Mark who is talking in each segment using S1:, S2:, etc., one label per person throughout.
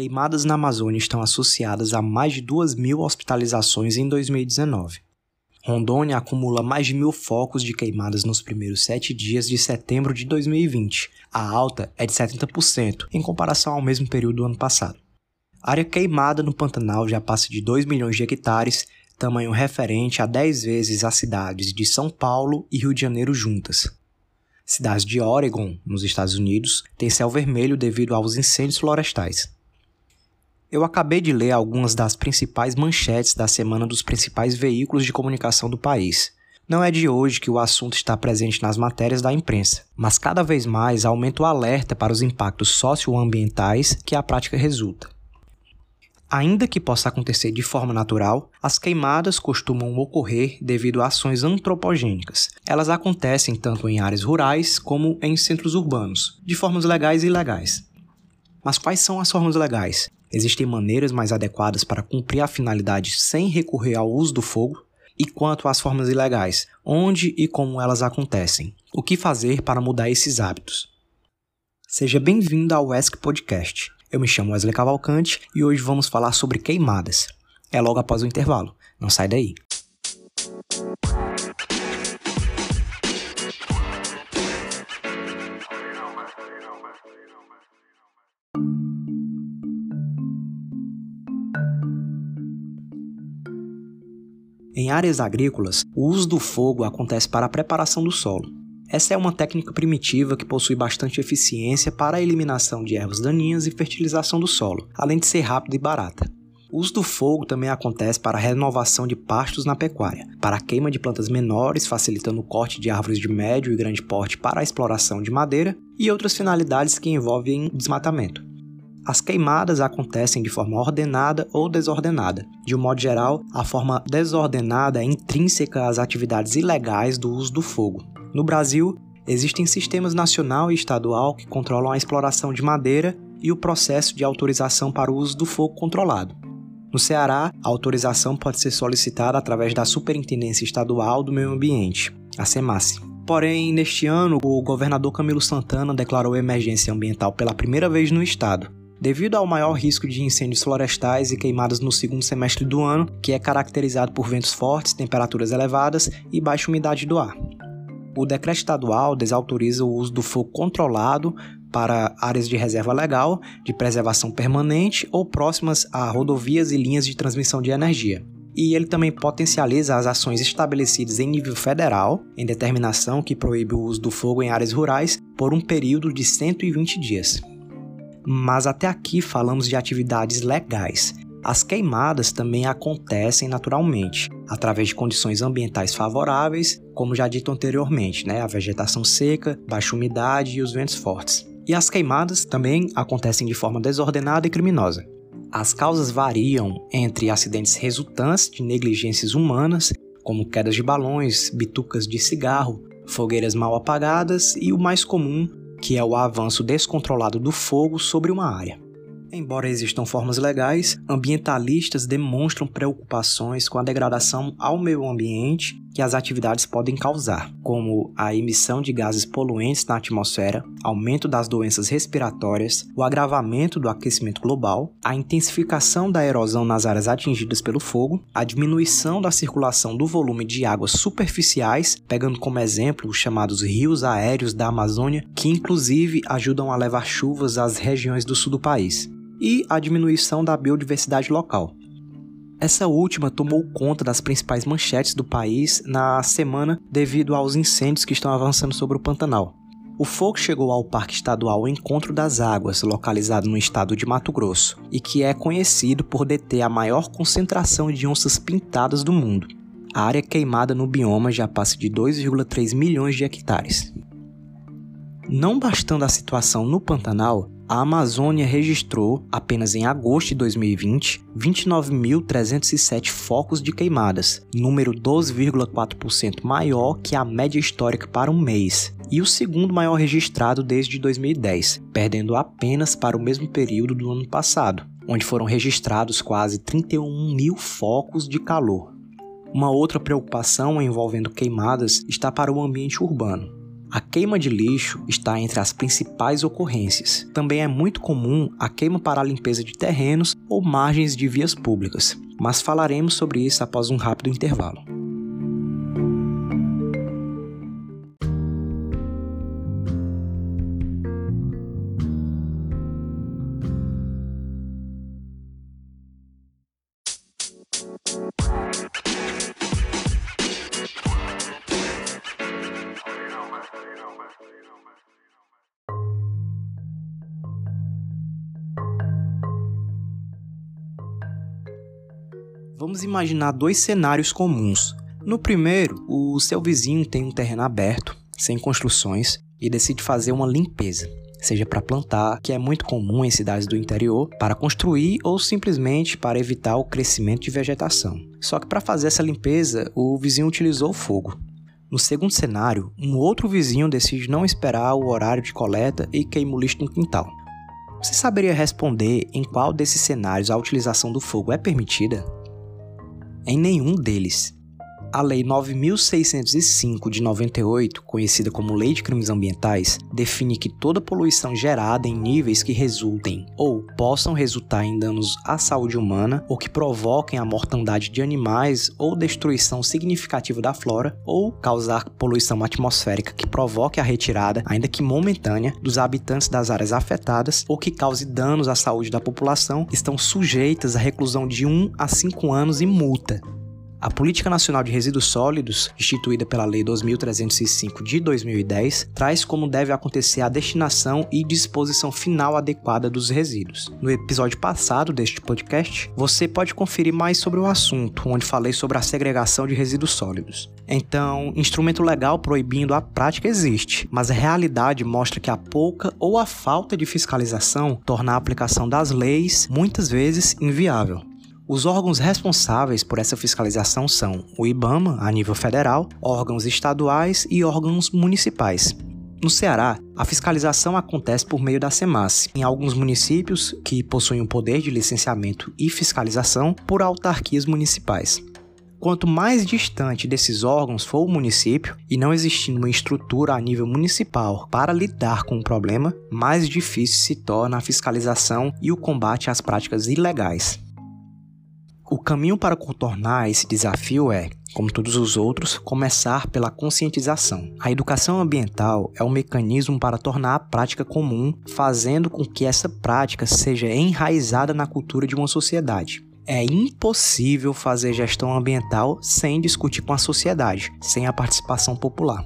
S1: Queimadas na Amazônia estão associadas a mais de 2 mil hospitalizações em 2019. Rondônia acumula mais de mil focos de queimadas nos primeiros sete dias de setembro de 2020. A alta é de 70% em comparação ao mesmo período do ano passado. A área queimada no Pantanal já passa de 2 milhões de hectares, tamanho referente a 10 vezes as cidades de São Paulo e Rio de Janeiro juntas. Cidades de Oregon, nos Estados Unidos, têm céu vermelho devido aos incêndios florestais. Eu acabei de ler algumas das principais manchetes da semana dos principais veículos de comunicação do país. Não é de hoje que o assunto está presente nas matérias da imprensa, mas cada vez mais aumenta o alerta para os impactos socioambientais que a prática resulta. Ainda que possa acontecer de forma natural, as queimadas costumam ocorrer devido a ações antropogênicas. Elas acontecem tanto em áreas rurais como em centros urbanos, de formas legais e ilegais. Mas quais são as formas legais? Existem maneiras mais adequadas para cumprir a finalidade sem recorrer ao uso do fogo? E quanto às formas ilegais, onde e como elas acontecem? O que fazer para mudar esses hábitos? Seja bem-vindo ao ESC Podcast. Eu me chamo Wesley Cavalcante e hoje vamos falar sobre queimadas. É logo após o intervalo. Não sai daí. Em áreas agrícolas, o uso do fogo acontece para a preparação do solo. Essa é uma técnica primitiva que possui bastante eficiência para a eliminação de ervas daninhas e fertilização do solo, além de ser rápida e barata. O uso do fogo também acontece para a renovação de pastos na pecuária, para a queima de plantas menores, facilitando o corte de árvores de médio e grande porte para a exploração de madeira e outras finalidades que envolvem desmatamento. As queimadas acontecem de forma ordenada ou desordenada. De um modo geral, a forma desordenada é intrínseca às atividades ilegais do uso do fogo. No Brasil, existem sistemas nacional e estadual que controlam a exploração de madeira e o processo de autorização para o uso do fogo controlado. No Ceará, a autorização pode ser solicitada através da Superintendência Estadual do Meio Ambiente, a SEMASSE. Porém, neste ano, o governador Camilo Santana declarou emergência ambiental pela primeira vez no estado, devido ao maior risco de incêndios florestais e queimadas no segundo semestre do ano, que é caracterizado por ventos fortes, temperaturas elevadas e baixa umidade do ar. O decreto estadual desautoriza o uso do fogo controlado para áreas de reserva legal, de preservação permanente ou próximas a rodovias e linhas de transmissão de energia. E ele também potencializa as ações estabelecidas em nível federal, em determinação que proíbe o uso do fogo em áreas rurais por um período de 120 dias. Mas até aqui falamos de atividades legais. As queimadas também acontecem naturalmente, através de condições ambientais favoráveis, como já dito anteriormente, né? a vegetação seca, baixa umidade e os ventos fortes. E as queimadas também acontecem de forma desordenada e criminosa. As causas variam entre acidentes resultantes de negligências humanas, como quedas de balões, bitucas de cigarro, fogueiras mal apagadas e o mais comum, que é o avanço descontrolado do fogo sobre uma área. Embora existam formas legais, ambientalistas demonstram preocupações com a degradação ao meio ambiente que as atividades podem causar, como a emissão de gases poluentes na atmosfera, aumento das doenças respiratórias, o agravamento do aquecimento global, a intensificação da erosão nas áreas atingidas pelo fogo, a diminuição da circulação do volume de águas superficiais, pegando como exemplo os chamados rios aéreos da Amazônia, que inclusive ajudam a levar chuvas às regiões do sul do país e a diminuição da biodiversidade local. Essa última tomou conta das principais manchetes do país na semana devido aos incêndios que estão avançando sobre o Pantanal. O fogo chegou ao Parque Estadual Encontro das Águas, localizado no estado de Mato Grosso, e que é conhecido por deter a maior concentração de onças pintadas do mundo. A área queimada no bioma já passa de 2,3 milhões de hectares. Não bastando a situação no Pantanal, a Amazônia registrou, apenas em agosto de 2020, 29.307 focos de queimadas, número 12,4% maior que a média histórica para um mês, e o segundo maior registrado desde 2010, perdendo apenas para o mesmo período do ano passado, onde foram registrados quase 31 mil focos de calor. Uma outra preocupação envolvendo queimadas está para o ambiente urbano. A queima de lixo está entre as principais ocorrências. Também é muito comum a queima para a limpeza de terrenos ou margens de vias públicas, mas falaremos sobre isso após um rápido intervalo. Vamos imaginar dois cenários comuns. No primeiro, o seu vizinho tem um terreno aberto, sem construções, e decide fazer uma limpeza, seja para plantar, que é muito comum em cidades do interior, para construir ou simplesmente para evitar o crescimento de vegetação. Só que para fazer essa limpeza, o vizinho utilizou fogo. No segundo cenário, um outro vizinho decide não esperar o horário de coleta e queima o lixo no quintal. Você saberia responder em qual desses cenários a utilização do fogo é permitida? Em nenhum deles. A Lei 9605 de 98, conhecida como Lei de Crimes Ambientais, define que toda poluição gerada em níveis que resultem ou possam resultar em danos à saúde humana ou que provoquem a mortandade de animais ou destruição significativa da flora ou causar poluição atmosférica que provoque a retirada, ainda que momentânea, dos habitantes das áreas afetadas ou que cause danos à saúde da população, estão sujeitas à reclusão de 1 a 5 anos e multa. A Política Nacional de Resíduos Sólidos, instituída pela Lei 2305 de 2010, traz como deve acontecer a destinação e disposição final adequada dos resíduos. No episódio passado deste podcast, você pode conferir mais sobre o assunto, onde falei sobre a segregação de resíduos sólidos. Então, instrumento legal proibindo a prática existe, mas a realidade mostra que a pouca ou a falta de fiscalização torna a aplicação das leis muitas vezes inviável. Os órgãos responsáveis por essa fiscalização são o IBAMA, a nível federal, órgãos estaduais e órgãos municipais. No Ceará, a fiscalização acontece por meio da SEMAS, em alguns municípios que possuem o poder de licenciamento e fiscalização por autarquias municipais. Quanto mais distante desses órgãos for o município e não existindo uma estrutura a nível municipal para lidar com o problema, mais difícil se torna a fiscalização e o combate às práticas ilegais. O caminho para contornar esse desafio é, como todos os outros, começar pela conscientização. A educação ambiental é um mecanismo para tornar a prática comum, fazendo com que essa prática seja enraizada na cultura de uma sociedade. É impossível fazer gestão ambiental sem discutir com a sociedade, sem a participação popular.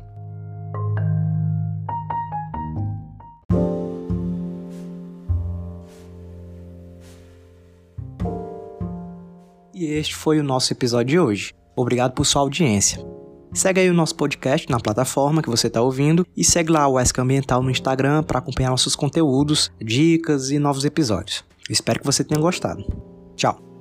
S1: Este foi o nosso episódio de hoje. Obrigado por sua audiência. Segue aí o nosso podcast na plataforma que você está ouvindo e segue lá o ESC Ambiental no Instagram para acompanhar nossos conteúdos, dicas e novos episódios. espero que você tenha gostado. Tchau!